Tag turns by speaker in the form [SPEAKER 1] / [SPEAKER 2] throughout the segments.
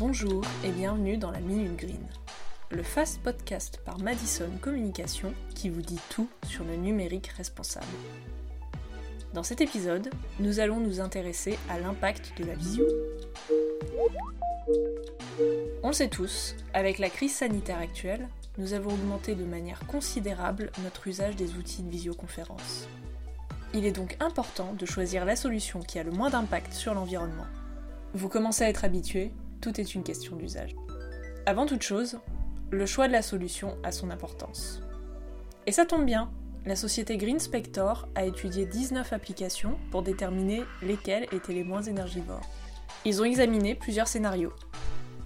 [SPEAKER 1] Bonjour et bienvenue dans la Minute Green, le fast podcast par Madison Communication qui vous dit tout sur le numérique responsable. Dans cet épisode, nous allons nous intéresser à l'impact de la visio. On le sait tous, avec la crise sanitaire actuelle, nous avons augmenté de manière considérable notre usage des outils de visioconférence. Il est donc important de choisir la solution qui a le moins d'impact sur l'environnement. Vous commencez à être habitué, tout est une question d'usage. Avant toute chose, le choix de la solution a son importance. Et ça tombe bien, la société Green Spector a étudié 19 applications pour déterminer lesquelles étaient les moins énergivores. Ils ont examiné plusieurs scénarios,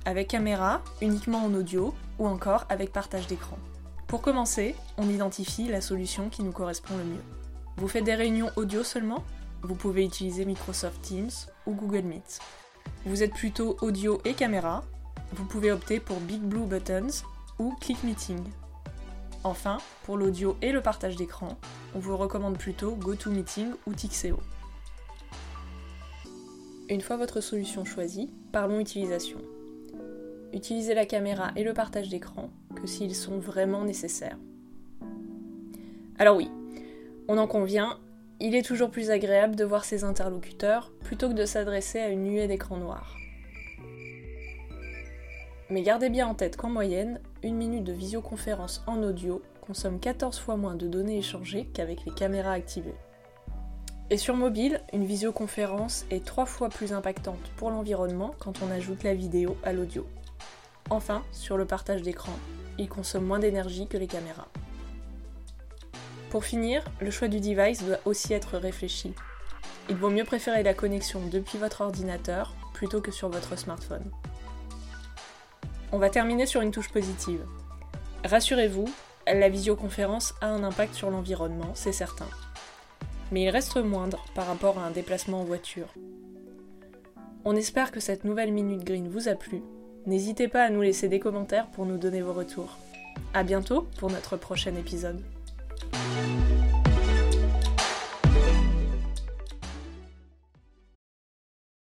[SPEAKER 1] avec caméra, uniquement en audio, ou encore avec partage d'écran. Pour commencer, on identifie la solution qui nous correspond le mieux. Vous faites des réunions audio seulement? Vous pouvez utiliser Microsoft Teams ou Google Meet. Vous êtes plutôt audio et caméra Vous pouvez opter pour Big Blue Buttons ou Click Meeting. Enfin, pour l'audio et le partage d'écran, on vous recommande plutôt GoToMeeting ou Tixeo. Une fois votre solution choisie, parlons utilisation. Utilisez la caméra et le partage d'écran que s'ils sont vraiment nécessaires. Alors oui, on en convient, il est toujours plus agréable de voir ses interlocuteurs plutôt que de s'adresser à une nuée d'écran noir. Mais gardez bien en tête qu'en moyenne, une minute de visioconférence en audio consomme 14 fois moins de données échangées qu'avec les caméras activées. Et sur mobile, une visioconférence est 3 fois plus impactante pour l'environnement quand on ajoute la vidéo à l'audio. Enfin, sur le partage d'écran, il consomme moins d'énergie que les caméras. Pour finir, le choix du device doit aussi être réfléchi. Il vaut mieux préférer la connexion depuis votre ordinateur plutôt que sur votre smartphone. On va terminer sur une touche positive. Rassurez-vous, la visioconférence a un impact sur l'environnement, c'est certain. Mais il reste moindre par rapport à un déplacement en voiture. On espère que cette nouvelle Minute Green vous a plu. N'hésitez pas à nous laisser des commentaires pour nous donner vos retours. A bientôt pour notre prochain épisode.